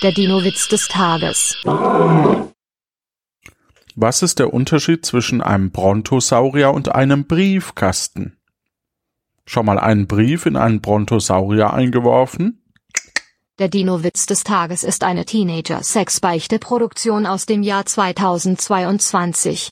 Der Dino-Witz des Tages. Was ist der Unterschied zwischen einem Brontosaurier und einem Briefkasten? Schon mal einen Brief in einen Brontosaurier eingeworfen? Der Dino-Witz des Tages ist eine Teenager-Sexbeichte-Produktion aus dem Jahr 2022.